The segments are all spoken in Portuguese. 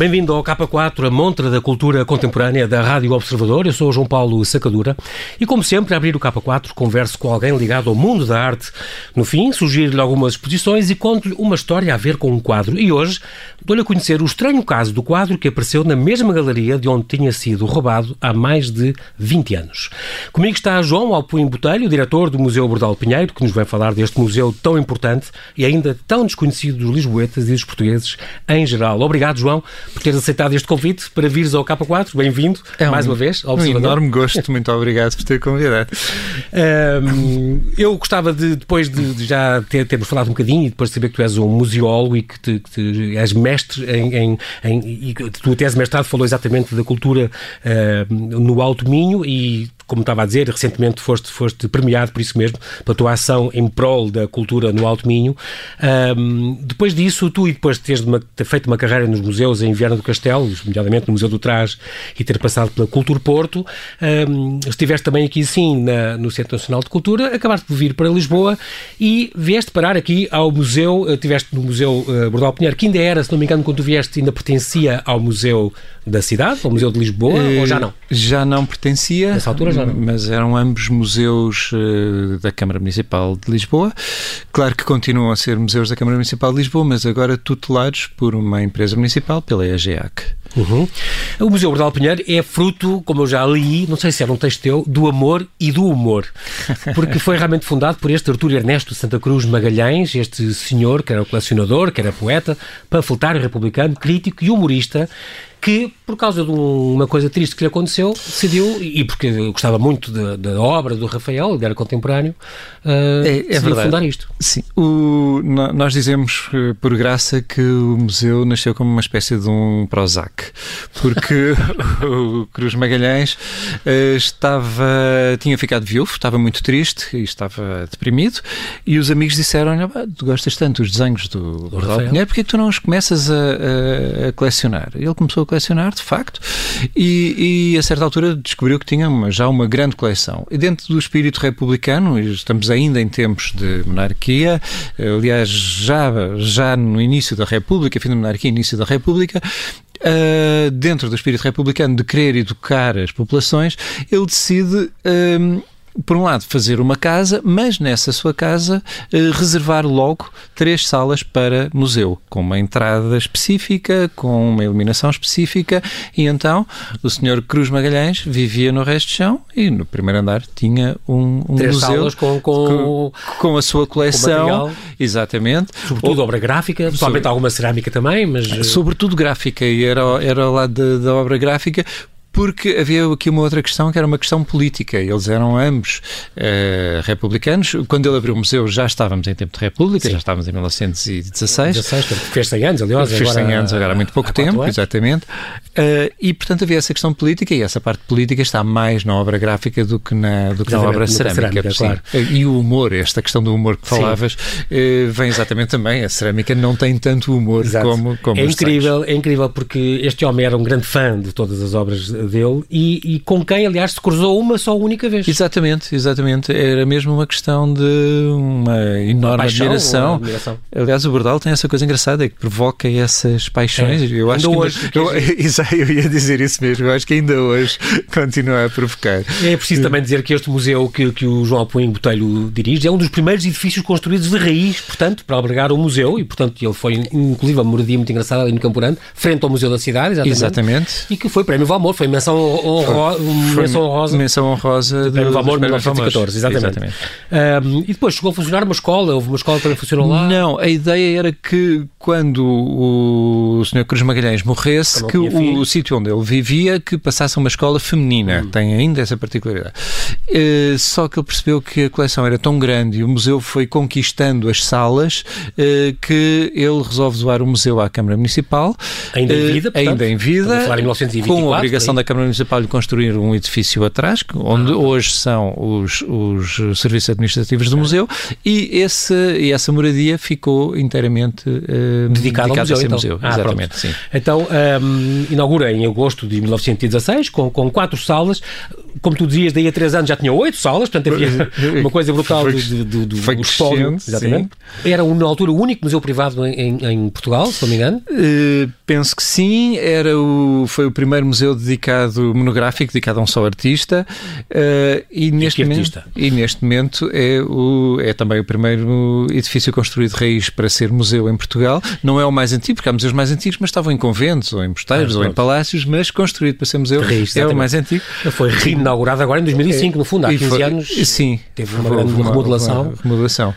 Bem-vindo ao K4, a montra da cultura contemporânea da Rádio Observador. Eu sou João Paulo Sacadura e, como sempre, a abrir o K4, converso com alguém ligado ao mundo da arte. No fim, sugiro-lhe algumas exposições e conto-lhe uma história a ver com um quadro. E hoje dou-lhe a conhecer o estranho caso do quadro que apareceu na mesma galeria de onde tinha sido roubado há mais de 20 anos. Comigo está João Alpuim Botelho, diretor do Museu Bordal Pinheiro, que nos vai falar deste museu tão importante e ainda tão desconhecido dos lisboetas e dos portugueses em geral. Obrigado, João por teres aceitado este convite para vires ao K4. Bem-vindo, é um, mais uma vez, ao Um enorme gosto, muito obrigado por ter convidado. Um, eu gostava de, depois de, de já ter, termos falado um bocadinho e depois de saber que tu és um museólogo e que, te, que te, és mestre em, em, em, e que tu tese mestrado falou exatamente da cultura uh, no Alto Minho e como estava a dizer, recentemente foste, foste premiado por isso mesmo, pela tua ação em prol da cultura no Alto Minho. Um, depois disso, tu e depois de teres uma, ter feito uma carreira nos museus em Viana do Castelo, nomeadamente no Museu do Trás, e ter passado pela Cultura Porto, um, estiveste também aqui sim na, no Centro Nacional de Cultura, acabaste de vir para Lisboa e vieste parar aqui ao museu, estiveste no Museu uh, Bordal Pinheiro, que ainda era, se não me engano, quando tu vieste, ainda pertencia ao Museu da cidade, ao Museu de Lisboa, uh, ou já não? Já não pertencia. Nessa altura já mas eram ambos museus uh, da Câmara Municipal de Lisboa. Claro que continuam a ser museus da Câmara Municipal de Lisboa, mas agora tutelados por uma empresa municipal, pela EGEAC. Uhum. O Museu Bordal Pinheiro é fruto, como eu já li, não sei se era um texto teu, do amor e do humor. Porque foi realmente fundado por este Artur Ernesto Santa Cruz Magalhães, este senhor que era colecionador, que era poeta, panfletário republicano, crítico e humorista, que, por causa de uma coisa triste que lhe aconteceu, decidiu, e porque gostava muito da, obra do Rafael, ele era contemporâneo, uh, é, é verdade. fundar isto. Sim, o, nós dizemos eh, por graça que o museu nasceu como uma espécie de um Prozac, porque o Cruz Magalhães uh, estava, tinha ficado viúvo, estava muito triste e estava deprimido, e os amigos disseram-lhe, tu gostas tanto dos desenhos do, do Rafael Pinheiro, porque tu não os começas a, a, a colecionar? Ele começou a colecionar, de facto, e, e, a certa altura descobriu que tinha uma, já uma grande coleção. E dentro do espírito republicano, estamos ainda em tempos de monarquia, aliás, já, já no início da República, fim da monarquia, início da República, Uh, dentro do espírito republicano de querer educar as populações, ele decide uh, por um lado, fazer uma casa, mas nessa sua casa eh, reservar logo três salas para museu, com uma entrada específica, com uma iluminação específica, e então o senhor Cruz Magalhães vivia no resto de chão e no primeiro andar tinha um, um três museu salas com, com, com, com a sua coleção, exatamente. Sobretudo obra gráfica, somente alguma cerâmica também, mas... Sobretudo gráfica, e era, era lá da obra gráfica, porque havia aqui uma outra questão que era uma questão política. Eles eram ambos uh, republicanos. Quando ele abriu o museu já estávamos em tempo de República, Sim. já estávamos em 1916. 16, fez 100 anos, aliás. Fez 100 anos agora há muito pouco há tempo, exatamente. Uh, e, portanto, havia essa questão política e essa parte política está mais na obra gráfica do que na, do que na obra cerâmica. cerâmica claro. E o humor, esta questão do humor que falavas, uh, vem exatamente também. A cerâmica não tem tanto humor Exato. como, como é incrível, É incrível porque este homem era um grande fã de todas as obras dele e, e, com quem, aliás, se cruzou uma só única vez. Exatamente, exatamente. Era mesmo uma questão de uma enorme paixão, admiração. admiração. Aliás, o Bordal tem essa coisa engraçada, é que provoca essas paixões. É. Eu acho ainda que hoje. Eu, eu, ia dizer isso mesmo, eu acho que ainda hoje continua a provocar. É preciso também dizer que este museu que, que o João Apuim Botelho dirige é um dos primeiros edifícios construídos de raiz, portanto, para albergar o museu e, portanto, ele foi, inclusive, uma moradia muito engraçada ali no Campurante, frente ao Museu da Cidade, exatamente. exatamente. E que foi Prémio Valmor, foi menção honrosa, menção honrosa, menção honrosa do Prémio Valmor 1914, exatamente. exatamente. Um, e depois chegou a funcionar uma escola, houve uma escola que também funcionou lá? Não, a ideia era que quando o Sr. Cruz Magalhães morresse, que o, o sítio onde ele vivia, que passasse a uma escola feminina. Hum. Tem ainda essa particularidade. Uh, só que ele percebeu que a coleção era tão grande e o museu foi conquistando as salas uh, que ele resolve doar o museu à Câmara Municipal. Ainda em vida, portanto, Ainda em vida. Em com a obrigação da Câmara Municipal de construir um edifício atrás, onde ah. hoje são os, os serviços administrativos do museu, e, esse, e essa moradia ficou inteiramente uh, dedicada, ao museu. Então. museu. Ah, Exatamente. Então, um, inaugura em agosto de 1916, com, com quatro salas. Como tu dizias, daí a três anos já tinha oito salas, portanto havia uma coisa brutal Foi- do, foi do espólio. crescendo, Exatamente. Era, um, na altura, o único museu privado em, em- Portugal, se não me engano. Eh, penso que sim, era o, foi o primeiro museu dedicado, monográfico, dedicado a um só artista. eh, e, neste momento, e neste momento é, o, é também o primeiro edifício construído de raiz para ser museu em Portugal. Não é o mais antigo, porque há museus mais antigos, mas estavam em conventos, ou em mosteiros, Ah, ou em palácios, mas construído para ser museu raiz, é o mais antigo. Foi reinaugurado agora em 2005, no fundo, há E 15 foi- anos. Sim, teve uma grande remodelação. uma remodelação.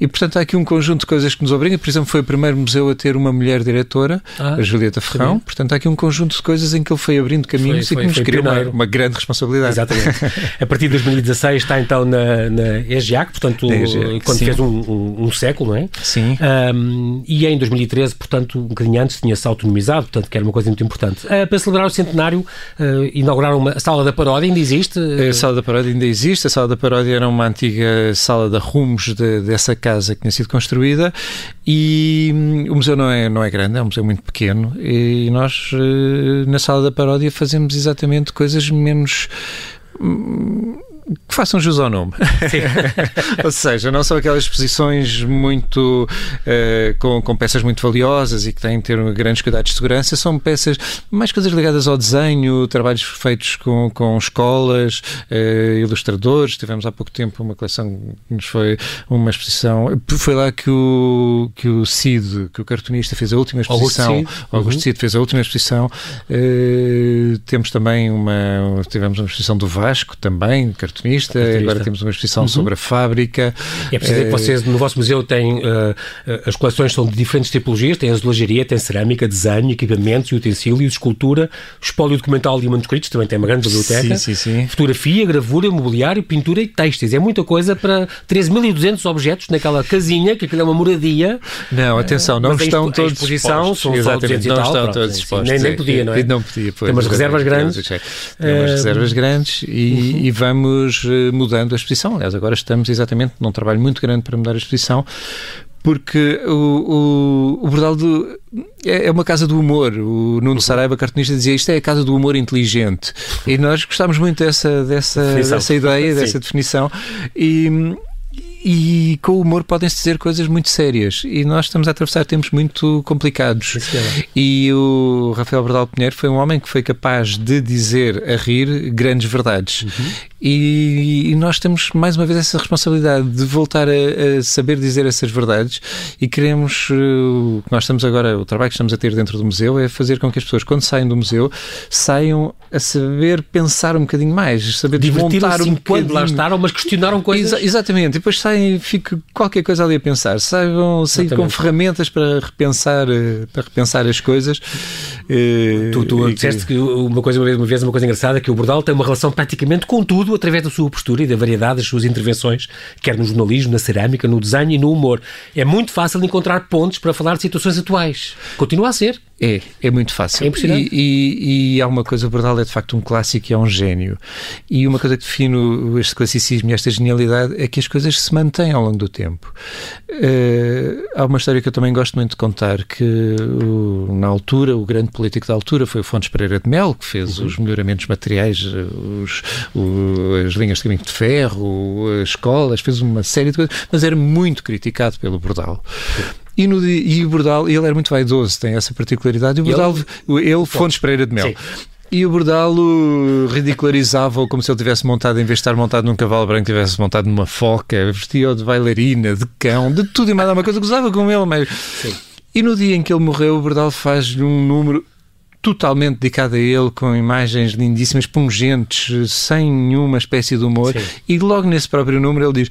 E, portanto, há aqui um conjunto de coisas que nos obriga. Por exemplo, foi o primeiro museu a ter uma mulher diretora, Ah, a Julieta Ferrão. Portanto, há aqui um conjunto de coisas em que ele foi abrindo caminhos Foi- e que nos foi criou uma, uma grande responsabilidade. Exatamente. A partir de 2016 está então na, na EGIAC, portanto, Na EGIAC, quando sim. fez um, um- um século, não é? Sim. Um, e em 2013, portanto, um bocadinho antes, tinha-se autonomizado, portanto, que era uma coisa muito importante. Uh, para celebrar o centenário, uh, inauguraram uma a sala da paródia, ainda existe? A sala da paródia ainda existe. A sala da paródia era uma antiga sala de arrumos de- dessa casa que tinha sido construída e hum, o museu não é, não é grande, é um museu muito pequeno e nós eh, na sala da paródia fazemos exatamente coisas menos hum, que façam jus ao nome. Ou seja, não são aquelas exposições muito eh, com, com peças muito valiosas e que têm de ter grandes cuidados de segurança, são peças mais coisas ligadas ao desenho, trabalhos feitos com, com escolas, eh, ilustradores. Tivemos há pouco tempo uma coleção que nos foi uma exposição. Foi lá que o, que o Cid, que o cartunista, fez a última Augusto exposição. Cid. Augusto Uhum. Cid fez a última exposição. Eh, temos também uma. Tivemos uma exposição do Vasco, também, cartunista. Cartunista. Agora temos uma exposição Uhum. sobre a fábrica. É preciso dizer que vocês no vosso museu têm uh, as coleções são de diferentes tipologias, tem azulejaria, tem cerâmica, desenho, equipamentos e utensílios, escultura, espólio documental e manuscritos, também tem uma grande biblioteca. Sim, sim, sim. Fotografia, gravura, mobiliário, pintura e têxteis. É muita coisa para 13.200 objetos naquela casinha, que aquilo é uma moradia. Não, atenção, não estão expo- a todos exposição expostos. são Exatamente, 200 não tal, estão pronto, todos sim, expostos. nem- nem podia, não é? Não podia, pois. Tem umas reservas grandes. Eh, reservas grandes e, e vamos eh, mudando a exposição. Aliás, agora estamos exatamente num trabalho muito grande para mudar a exposição. Porque o, o, o Bordal do, é, é uma casa do humor. O Nuno Saraiva, cartunista, dizia isto é a casa do humor inteligente. E nós gostámos muito dessa, dessa, Definição. dessa ideia, Sim. dessa definição. E, e com o humor podem-se dizer coisas muito sérias. E nós estamos a atravessar tempos muito complicados. Senhora. E o Rafael Bordal Pinheiro foi um homem que foi capaz de dizer a rir grandes verdades. Uhum. E, e nós temos mais uma vez essa responsabilidade de voltar a, a saber dizer essas verdades e queremos, eh, o que nós estamos agora, o trabalho que estamos a ter dentro do museu é fazer com que as pessoas, quando saem do museu, saiam a saber pensar um bocadinho mais, saber desmontar um enquanto lá bocadinho. estaram, mas questionaram coisas. Exa- exatamente, e depois saem, fica qualquer coisa ali a pensar. Saibam sair com ferramentas para repensar, eh, para repensar as coisas. Eh, Tu, tu e que- disseste que uma coisa, uma vez, uma vez, uma coisa engraçada, que o Bordal tem uma relação praticamente com tudo, através da sua postura e da variedade das suas intervenções, quer no jornalismo, na cerâmica, no desenho e no humor. É muito fácil encontrar pontos para falar de situações atuais. Continua a ser. É, é muito fácil. É. E, e, e há uma coisa, o Bordal é de facto um clássico e é um gênio. E uma coisa que define este classicismo e esta genialidade é que as coisas se mantêm ao longo do tempo. Eh, há uma história que eu também gosto muito de contar, que o- na altura, o grande político da altura foi o Fontes Pereira de Mel, que fez os melhoramentos materiais, os, o- as linhas de caminho de ferro, as escolas, fez uma série de coisas, mas era muito criticado pelo Bordal. E, no, e o Bordal, ele era muito vaidoso, tem essa particularidade. E o Ele? Bordal, ele, Fontes Pereira de Mel. Sim. E o Bordal uh, ridicularizava-o como se ele tivesse montado, em vez de estar montado num cavalo branco, tivesse montado numa foca, vestia-o de bailarina, de cão, de tudo e mais alguma coisa, gozava com ele. Mas... E no dia em que ele morreu, o Bordal faz-lhe um número totalmente dedicado a ele, com imagens lindíssimas, pungentes, sem nenhuma espécie de humor. Sim. E logo nesse próprio número ele diz.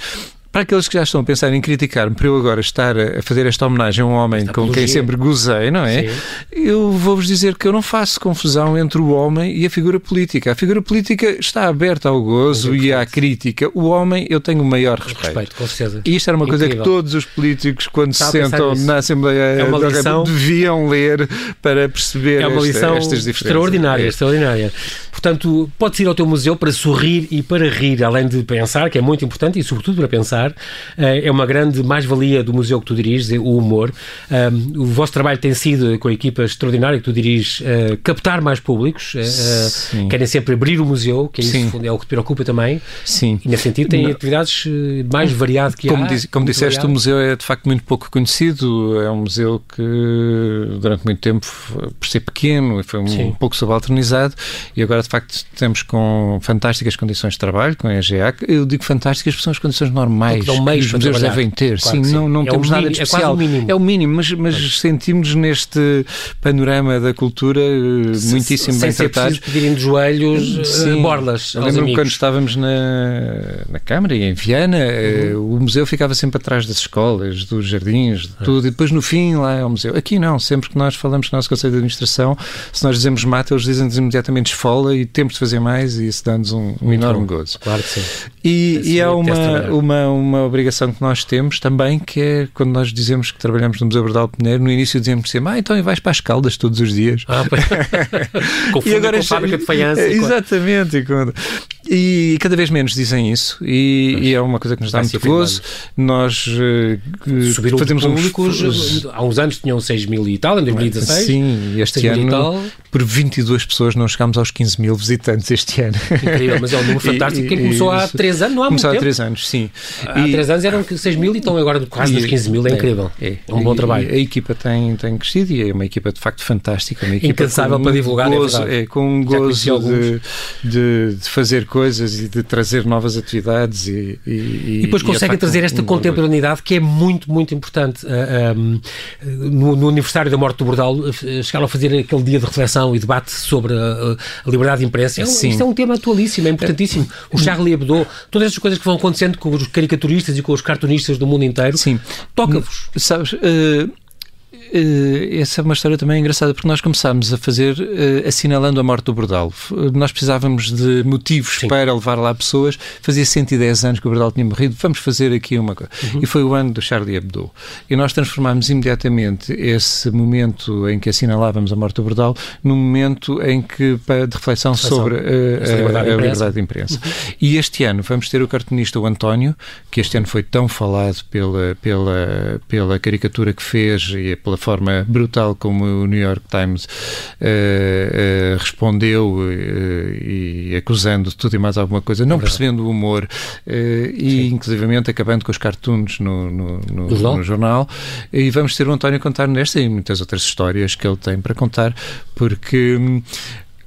Para aqueles que já estão a pensar em criticar-me por eu agora estar a fazer esta homenagem a um homem Esta com quem apologia. sempre gozei, não é? Sim. Eu vou-vos dizer que eu não faço confusão entre o homem e a figura política. A figura política está aberta ao gozo Muito e à crítica. O homem, eu tenho o maior respeito. Respeito, com certeza. E isto era uma coisa que Incrível. todos os políticos, quando se sentam na Assembleia É uma lição- deviam ler para perceber É uma esta- lição estas diferenças. extraordinária, É. extraordinária. Portanto, podes ir ao teu museu para sorrir e para rir, além de pensar, que é muito importante, e sobretudo para pensar. É uma grande mais-valia do museu que tu diriges, é o humor. O vosso trabalho tem sido, com a equipa extraordinária que tu diriges, captar mais públicos. Sim. Querem sempre abrir o museu, que é, isso, é o que te preocupa também. Sim. E nesse sentido tem atividades mais variadas que como há. Diz, como disseste, variado. o museu é de facto muito pouco conhecido. É um museu que durante muito tempo, por ser pequeno, foi um, um pouco subalternizado e agora de facto estamos com fantásticas condições de trabalho, com a EGA. Eu digo fantásticas porque são as condições normais que os museus devem ter. Claro sim, sim, não, não é temos nada de especial. É, o mínimo. é o mínimo, mas, mas sentimos neste panorama da cultura eh, muitíssimo sem bem ser tratados. pedirem de joelhos eh, sim, borlas. Lembro-me quando estávamos na, na Câmara e em Viana, eh, uhum. o museu ficava sempre atrás das escolas, dos jardins, de tudo, e depois no fim lá é o museu. Aqui não, sempre que nós falamos com o nosso Conselho de Administração, se nós dizemos mata, eles dizem-nos imediatamente esfola e temos de fazer mais e isso dá-nos um, um enorme gozo. Claro que sim. E, e é uma, uma, uma obrigação que nós temos também, que é quando nós dizemos que trabalhamos no Museu Bordal Pinheiro, no início dizemos sempre, ah, então vais para as Caldas todos os dias. Ah, e agora com a fábrica de faiança. Exatamente. E, e cada vez menos dizem isso e, e, é uma coisa que nos dá muito gozo. Nós uh, fazemos públicos, uns... há uns anos tinham 6 mil e tal, em 2016. Sim, este ano por 22 pessoas não chegámos aos 15 mil visitantes este ano. Incrível, mas é um número fantástico. Quem começou há 3 anos, não há começou muito tempo. Há 3 anos, sim. Há 3 anos eram 6 mil e estão agora quase nos 15 mil, é, é incrível. É, é um bom trabalho. A equipa tem, tem crescido e é uma equipa de facto fantástica. Uma equipa Incansável para divulgar, é gozo, é, com um gozo de, de, de, fazer coisas e de trazer novas atividades e, e, e depois e conseguem trazer esta um contemporaneidade que é muito, muito importante. Uh, ah, um, no, no, aniversário da morte do Bordal, uh, chegaram a fazer aquele dia de reflexão e debate sobre a, a liberdade de imprensa. É, isto é um tema atualíssimo, é importantíssimo. O Charlie Hebdo, todas estas coisas que vão acontecendo com os caricaturistas e com os cartunistas do mundo inteiro, toca-vos. Sabes, uh, Uh, essa é uma história também engraçada, porque nós começámos a fazer uh, assinalando a morte do Bordal. Nós precisávamos de motivos Sim. para levar lá pessoas. Fazia 110 anos que o Bordal tinha morrido, vamos fazer aqui uma coisa. Uhum. E foi o ano do Charlie Hebdo. E nós transformámos imediatamente esse momento em que assinalávamos a morte do Bordal num momento em que, de reflexão sobre uh, a, liberdade, a, a liberdade de imprensa. Uhum. E este ano vamos ter o cartunista o António, que este ano foi tão falado pela, pela, pela caricatura que fez e pela forma brutal como o New York Times uh, uh, respondeu uh, e acusando tudo e mais alguma coisa, não percebendo o humor e inclusivamente acabando com os cartoons no, no, no, no, jornal. E vamos ter o António contar nesta e muitas outras histórias que ele tem para contar, porque hum,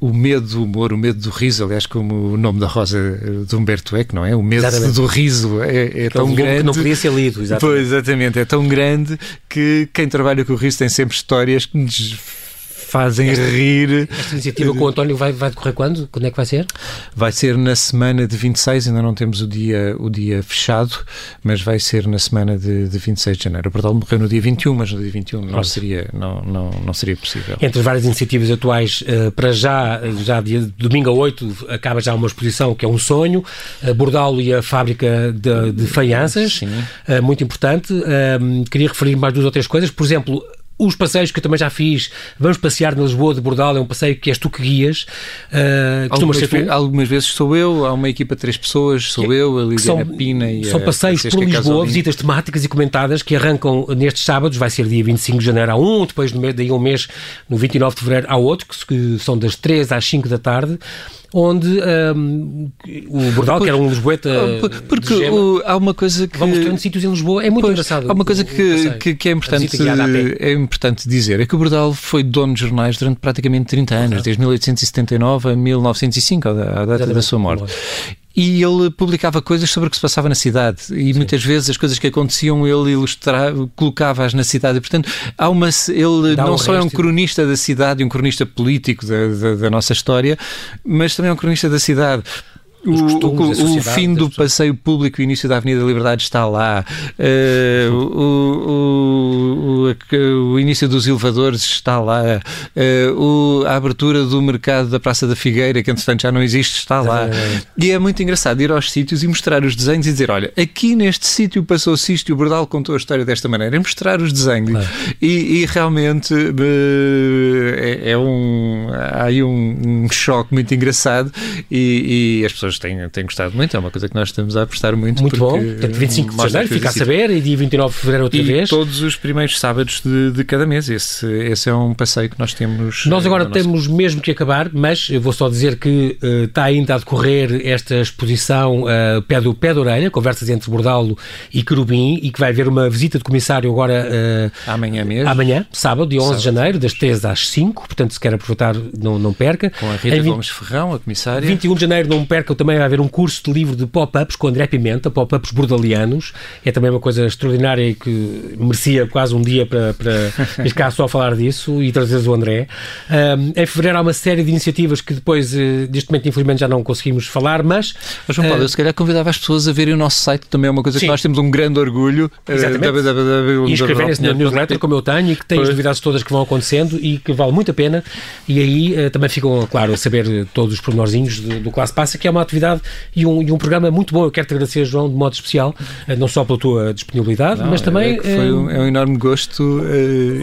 o medo do humor, o medo do riso, aliás, como o nome da Rosa de Humberto Eco, não é? O medo exatamente. do riso é, é tão grande. Que não podia ser lido, exatamente. Pois, exatamente, é tão grande que quem trabalha com o riso tem sempre histórias que nos fazem esta, rir. Esta iniciativa com o António vai, vai decorrer quando? Quando é que vai ser? Vai ser na semana de 26, ainda não temos o dia, o dia fechado, mas vai ser na semana de, de 26 de janeiro. O Portal morreu no dia 21, mas no dia 21 não seria, não, não, não seria possível. Entre as várias iniciativas atuais, uh, para já, já dia, domingo a 8, acaba já uma exposição que é um sonho, Bordalo e a fábrica de, de faianças, uh, muito importante. Uh, queria referir mais duas ou três coisas. Por exemplo, os passeios que eu também já fiz, vamos passear na Lisboa de Bordal, é um passeio que és tu que guias. Uh, algumas, tu? algumas vezes sou eu, há uma equipa de três pessoas, sou que, eu, a Liliana são, Pina e São passeios por Lisboa, visitas temáticas e comentadas que arrancam nestes sábados, vai ser dia 25 de janeiro a um, depois no mês, daí um mês, no 29 de fevereiro há outro, que, que são das 3 às 5 da tarde onde um, o Bordal, que era um Lisboeta. Ah, porque o, há uma coisa que. Vamos ter sítios em Lisboa, é muito pois, engraçado. Há uma coisa que, que, que, é, importante, é importante dizer: é que o Bordal foi dono de jornais durante praticamente 30 anos, desde 1879 a 1905, a data da sua morte e ele publicava coisas sobre o que se passava na cidade e Sim. muitas vezes as coisas que aconteciam ele ilustrava, colocava-as na cidade. E, portanto, há uma, ele Dá não um só resto. é um cronista da cidade, um cronista político da, da, da nossa história, mas também é um cronista da cidade o, o, fim do passeio público, o início da Avenida da Liberdade está lá, uh, o, o, o, início dos elevadores está lá, uh, a abertura do mercado da Praça da Figueira, que entretanto já não existe, está lá. E é muito engraçado ir aos sítios e mostrar os desenhos e dizer: olha, aqui neste sítio passou-se isto e o Bordal contou a história desta maneira. É mostrar os desenhos. Claro. E, e, realmente é, é, um. Há aí um, um choque muito engraçado e, e as pessoas têm, têm gostado muito. É uma coisa que nós estamos a apostar muito. Muito bom. Portanto, 25 de janeiro, fica a saber, e dia 29 de fevereiro outra e vez. todos os primeiros sábados de, de, cada mês. Esse, esse é um passeio que nós temos. Nós agora temos nossa... mesmo que acabar, mas eu vou só dizer que uh, está ainda a decorrer esta exposição uh, pé, do, pé da orelha, conversas entre Bordalo e Querubim, e que vai haver uma visita de comissário agora. Uh, amanhã mesmo. Amanhã, sábado, dia 11 sábado. de janeiro, das 3 às 5. Portanto, se quer aproveitar, não, não perca. Com a Rita em Gomes Ferrão, a comissária. 21 de janeiro, não perca, também vai haver um curso de livro de pop-ups com André Pimenta, pop-ups bordalianos. É também uma coisa extraordinária e que merecia quase um dia para, para ficar só a falar disso e trazeres o André. Um, em fevereiro há uma série de iniciativas que depois, uh, neste momento, infelizmente, já não conseguimos falar, mas. Mas, João Paulo, uh, eu se calhar convidava as pessoas a verem o nosso site, também é uma coisa sim. que nós temos um grande orgulho. Eh, Exatamente. Uh, e inscreverem-se na newsletter, como eu tenho, e que tem as novidades todas que vão acontecendo e que vale muito a pena. E aí uh, também ficam, claro, a saber todos os pormenorzinhos do, do Classe Passa, que é uma atividade e um, e um programa muito bom. Eu quero te agradecer, João, de modo especial, não só pela tua disponibilidade, não, mas também. É, foi um, é um enorme gosto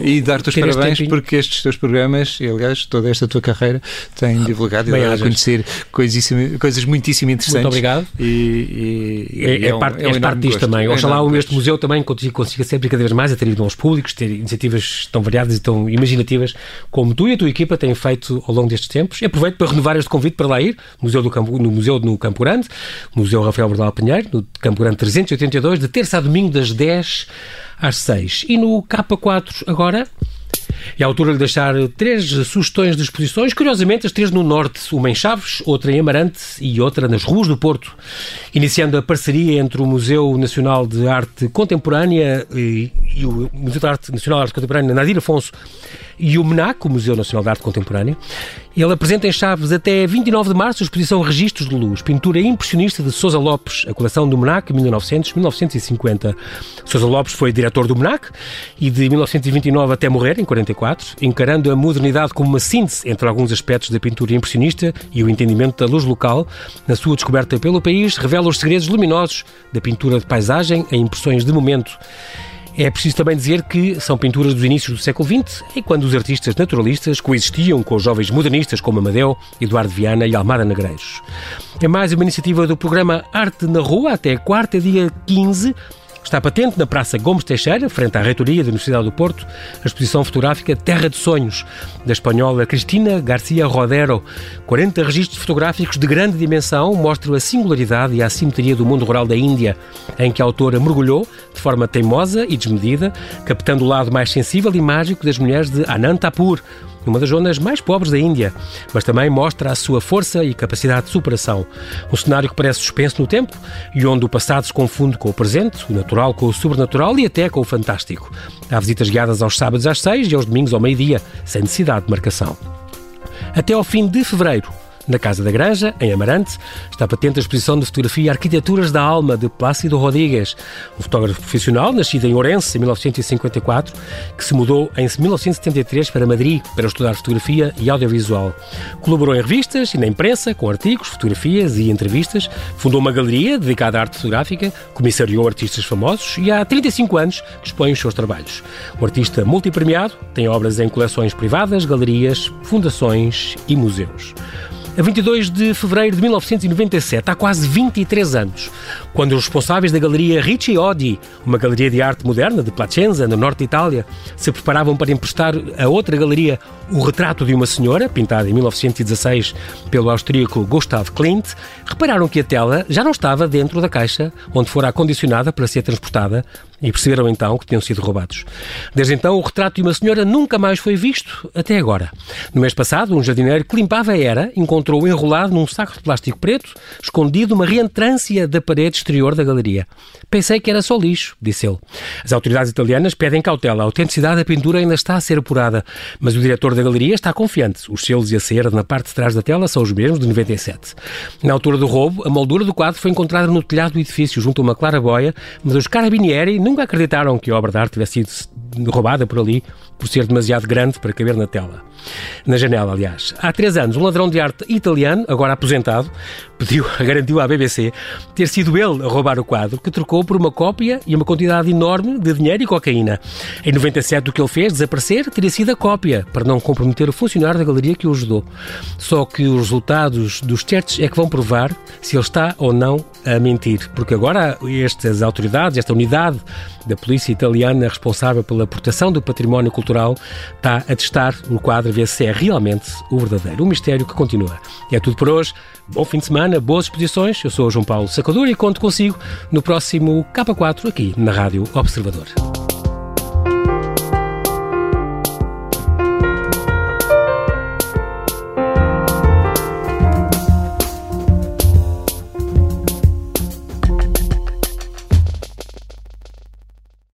e dar-te os parabéns este porque estes teus programas, e aliás, toda esta tua carreira, têm divulgado e dado a conhecer coisas, muitíssimo interessantes. Muito obrigado. E, e, é, é, é, um, parte, é um parte disto também. É Oxalá um este museu também consiga, consiga sempre cada vez mais atrair aos públicos, ter iniciativas tão variadas e tão imaginativas como tu e a tua equipa têm feito ao longo destes tempos. E aproveito para renovar este convite para lá ir, Museu do Campo, no Museu no Campo Grande, Museu Rafael Bordal Pinheiro, no Campo Grande 382, de terça a domingo das 10 às 6. E no K4 agora é a altura de deixar três sugestões de exposições, curiosamente as três no Norte, uma em Chaves, outra em Amarante e outra nas ruas do Porto, iniciando a parceria entre o Museu Nacional de Arte Contemporânea e, e o Museu de Arte Nacional de Arte Contemporânea Nadir Afonso e o MENAC, o Museu Nacional de Arte Contemporânea. Ele apresenta em Chaves até 29 de março a exposição Registros de Luz, pintura impressionista de Sousa Lopes, a coleção do MENAC 1900-1950. Sousa Lopes foi diretor do MENAC e de 1929 até morrer, em 44, encarando a modernidade como uma síntese entre alguns aspectos da pintura impressionista e o entendimento da luz local. Na sua descoberta pelo país, revela os segredos luminosos da pintura de paisagem em impressões de momento. É preciso também dizer que são pinturas dos inícios do século XX, e quando os artistas naturalistas coexistiam com os jovens modernistas como Amadeu, Eduardo Viana e Almada Negreiros. É mais uma iniciativa do programa Arte na Rua, até quarta, dia 15, Está patente na Praça Gomes Teixeira, frente à Reitoria da Universidade do Porto, a exposição fotográfica Terra de Sonhos, da espanhola Cristina Garcia Rodero. 40 registros fotográficos de grande dimensão mostram a singularidade e a assimetria do mundo rural da Índia, em que a autora mergulhou de forma teimosa e desmedida, captando o lado mais sensível e mágico das mulheres de Anantapur, numa das zonas mais pobres da Índia, mas também mostra a sua força e capacidade de superação. Um cenário que parece suspenso no tempo e onde o passado se confunde com o presente, o natural com o sobrenatural e até com o fantástico. Há visitas guiadas aos sábados às seis e aos domingos ao meio-dia, sem necessidade de marcação. Até ao fim de fevereiro, na Casa da Granja, em Amarante, está patente a exposição de fotografia Arquiteturas da Alma, de Plácido Rodrigues, um fotógrafo profissional nascido em Ourense em 1954, que se mudou em 1973 para Madrid para estudar fotografia e audiovisual. Colaborou em revistas e na imprensa com artigos, fotografias e entrevistas, fundou uma galeria dedicada à arte fotográfica, comissariou artistas famosos e há 35 anos que expõe os seus trabalhos. Um artista multipremiado, tem obras em coleções privadas, galerias, fundações e museus a 22 de fevereiro de 1997, há quase 23 anos, quando os responsáveis da galeria Ricci Odi, uma galeria de arte moderna de Placenza, no norte de Itália, se preparavam para emprestar a outra galeria o retrato de uma senhora, pintada em 1916 pelo austríaco Gustav Klimt, repararam que a tela já não estava dentro da caixa onde fora acondicionada para ser transportada e perceberam então que tinham sido roubados. Desde então, o retrato de uma senhora nunca mais foi visto, até agora. No mês passado, um jardineiro que limpava a era encontrou enrolado num saco de plástico preto, escondido uma reentrância da parede exterior da galeria. Pensei que era só lixo, disse ele. As autoridades italianas pedem cautela. A autenticidade da pintura ainda está a ser apurada, mas o diretor da galeria está confiante. Os selos e a cera na parte de trás da tela são os mesmos de 97. Na altura do roubo, a moldura do quadro foi encontrada no telhado do edifício, junto a uma claraboia, mas os carabinieri nunca acreditaram que a obra de arte tivesse sido roubada por ali por ser demasiado grande para caber na tela. Na janela, aliás. Há três anos, um ladrão de arte italiano, agora aposentado, pediu, garantiu à BBC ter sido ele a roubar o quadro, que trocou por uma cópia e uma quantidade enorme de dinheiro e cocaína. Em 97, o que ele fez desaparecer teria sido a cópia, para não comprometer o funcionário da galeria que o ajudou. Só que os resultados dos testes é que vão provar se ele está ou não a mentir, porque agora estas autoridades, esta unidade da polícia italiana responsável pela proteção do património cultural está a testar o quadro, ver se é realmente o verdadeiro. Um mistério que continua. E é tudo por hoje. Bom fim de semana, boas exposições. Eu sou o João Paulo Sacadura e conto consigo no próximo K4 aqui na Rádio Observador.